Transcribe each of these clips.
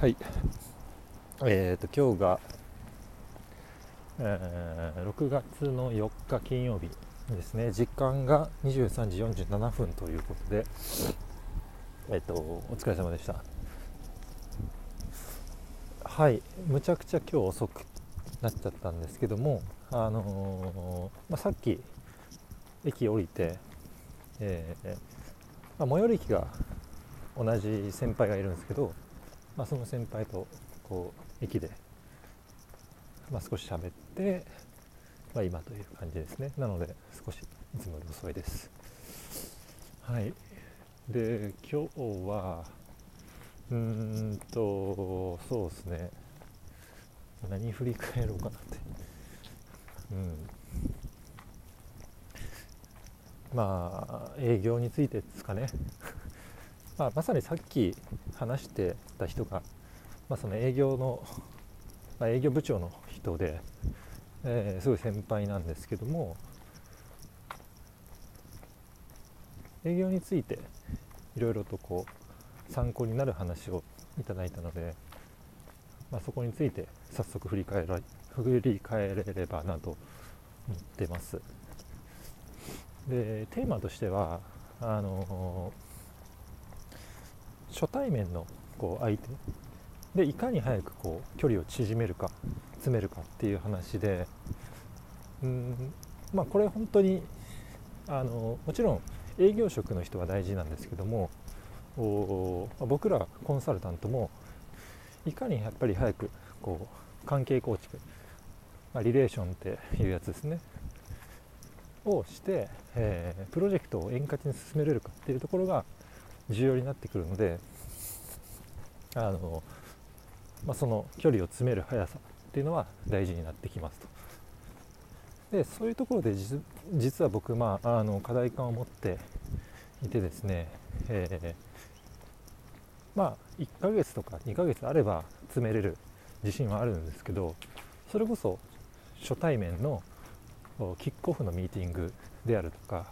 はい。えーと今日が、えー6月の4日金曜日ですね。時間が23時47分ということでえっ、とお疲れ様でした。はい。むちゃくちゃ今日遅くなっちゃったんですけどもあのまあ、さっき駅降りて、えーまあ、最寄り駅が同じ先輩がいるんですけど、まあ、その先輩とこう駅で、まあ、少し喋って、まあ、今という感じですね。なので少しいつもより遅いです。はい。で今日はうーんとそうですね。何振り返ろうかなって。うん。まあ営業についてですかね。まあ、まさにさっき話してた人が、まあ、その営業の、まあ、営業部長の人で、えーすごい先輩なんですけども営業についていろいろとこう参考になる話をいただいたので、まあ、そこについて早速振り返ら振り返れればなと思ってます。でテーマとしてはあの初対面のこう相手。でいかに早くこう距離を縮めるか詰めるかっていう話で。うんまあこれ本当にあのもちろん営業職の人は大事なんですけどもお僕らコンサルタントもいかにやっぱり早くこう関係構築、まあ、リレーションっていうやつですね。をして、えープロジェクトを円滑に進めれるかっていうところが重要になってくるのであの、まあ、その距離を詰める速さっていうのは大事になってきますと。でそういうところで実は僕、まあ、あの課題感を持っていてですね、えーまあ1ヶ月とか2ヶ月あれば詰めれる自信はあるんですけどそれこそ初対面のキックオフのミーティングであるとか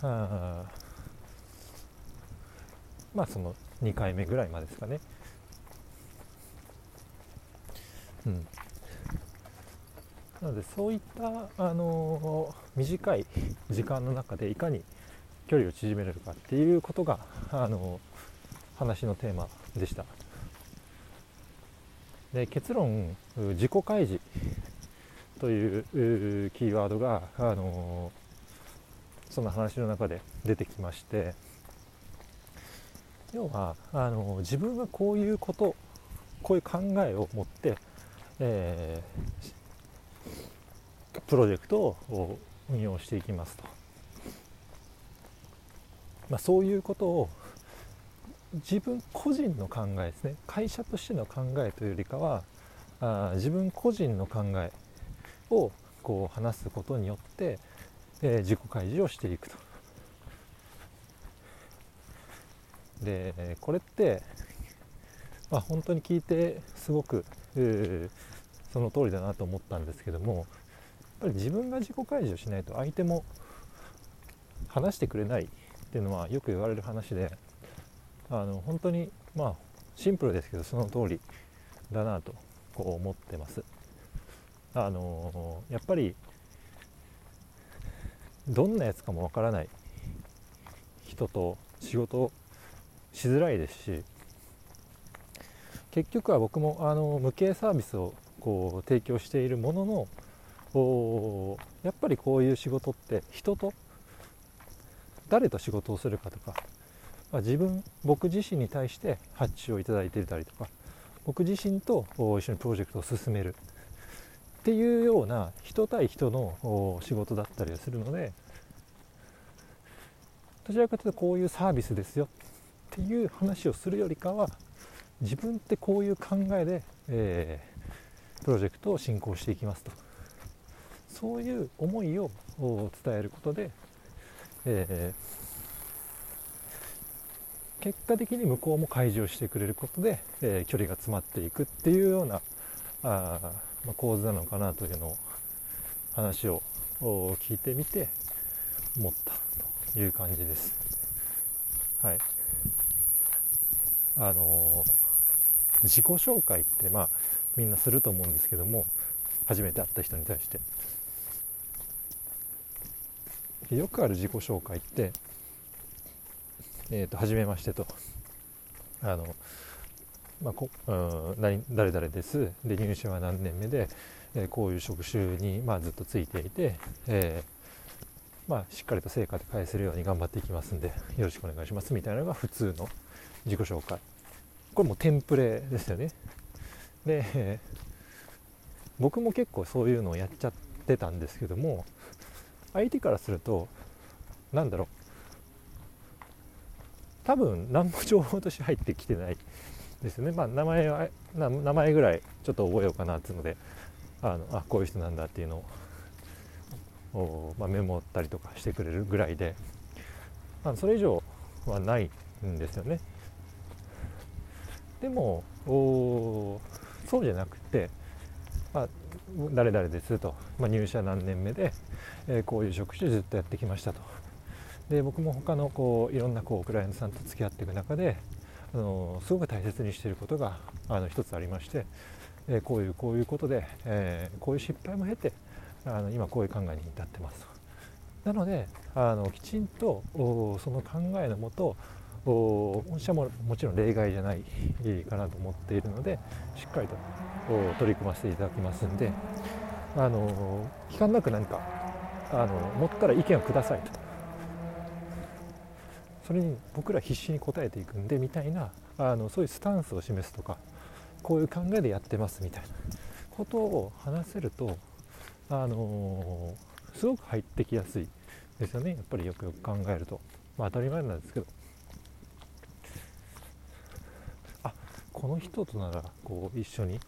あまあその2回目ぐらいまでですかね。うん、なのでそういった、あのー短い時間の中でいかに距離を縮めれるかっていうことが、あのー話のテーマでした。で結論自己開示といううキーワードが、あのーその話の中で出てきまして要はあの自分はこういうことこういう考えを持って、えープロジェクトを運用していきますと、まあ、そういうことを自分個人の考えですね会社としての考えというよりかはあ自分個人の考えをこう話すことによって、えー自己開示をしていくと。でこれって、まあ、本当に聞いてすごくその通りだなと思ったんですけどもやっぱり自分が自己開示をしないと相手も話してくれないっていうのはよく言われる話であの本当にまあシンプルですけどその通りだなとこう思ってます。あのやっぱりどんなやつかもわからない人と仕事しづらいですし結局は僕もあの無形サービスをこう提供しているもののおやっぱりこういう仕事って人と誰と仕事をするかとか、まあ自分僕自身に対して発注をいただいていたりとか僕自身と一緒にプロジェクトを進めるっていうような人対人の仕事だったりするのでどちらかというとこういうサービスですよっていう話をするよりかは自分ってこういう考えで、えープロジェクトを進行していきますとそういう思いを伝えることで、えー結果的に向こうも開示をしてくれることで、えー距離が詰まっていくっていうようなあ、まあ、構図なのかなというのを話を聞いてみて思ったという感じです。はい。あの自己紹介ってまあみんなすると思うんですけども初めて会った人に対して。よくある自己紹介ってえーと、初めましてと。あの、まあこうん、誰々です。で入社は何年目で、えー、こういう職種に、まあ、ずっとついていて、えー、まあ、しっかりと成果で返せるように頑張っていきますんでよろしくお願いしますみたいなのが普通の自己紹介。これもテンプレですよね。で、僕も結構そういうのをやっちゃってたんですけども相手からすると何だろう。多分何も情報として入ってきてないですね、まあ、名前は名前ぐらいちょっと覚えようかなっていうのであのあこういう人なんだっていうのを、まあ、メモったりとかしてくれるぐらいで、まあ、それ以上はないんですよね。でもそうじゃなくて、まあ、誰々ですと、まあ、入社何年目で、えー、こういう職種ずっとやってきましたと。で僕も他のこういろんなこうクライアントさんと付き合っていく中であのすごく大切にしていることがあの一つありまして、えー、こういうこういうことで、えー、こういう失敗も経てあの今こういう考えに至ってますと。なのであのきちんとその考えのもと私はももちろん例外じゃないかなと思っているのでしっかりと取り組ませていただきますんであの期間なく何かあの持ったら意見をくださいと。それに僕ら必死に応えていくんでみたいなあのそういうスタンスを示すとかこういう考えでやってますみたいなことを話せるとあの、すごく入ってきやすいですよね。やっぱりよくよく考えると、まあ、当たり前なんですけどあこの人とならこう一緒に、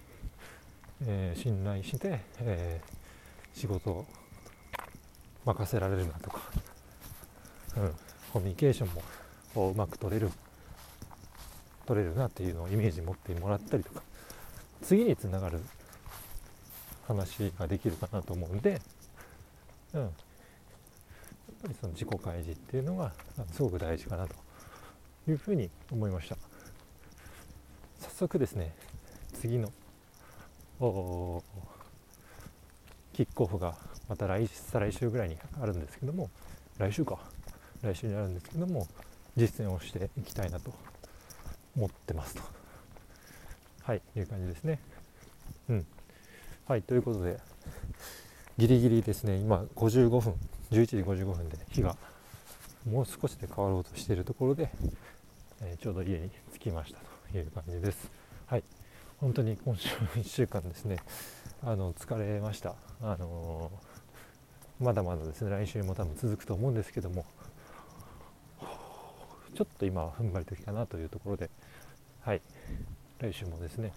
えー、信頼して、えー、仕事を任せられるなとか、うん、コミュニケーションもうまく取れる取れるなっていうのをイメージ持ってもらったりとか次につながる話ができるかなと思うんで、うん、やっぱりその自己開示っていうのがすごく大事かなというふうに思いました。速ですね次のキックオフがまた来再来週ぐらいにあるんですけども来週か。来週にあるんですけども実践をしていきたいなと思ってますと。はいいう感じですね。うん。はいということでギリギリですね。今55分11時55分で日がもう少しで変わろうとしているところで、えー、ちょうど家に着きましたと。いう感じです。はい。本当に今週1週間ですね。あの疲れました。あのー、まだまだですね。来週も多分続くと思うんですけども。ちょっと今は踏ん張り時かなというところで、はい、来週もですね、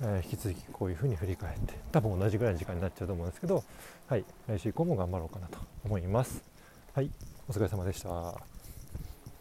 えー、引き続きこういうふうに振り返って多分同じぐらいの時間になっちゃうと思うんですけど、はい、来週以降も頑張ろうかなと思います。はい、お疲れ様でした。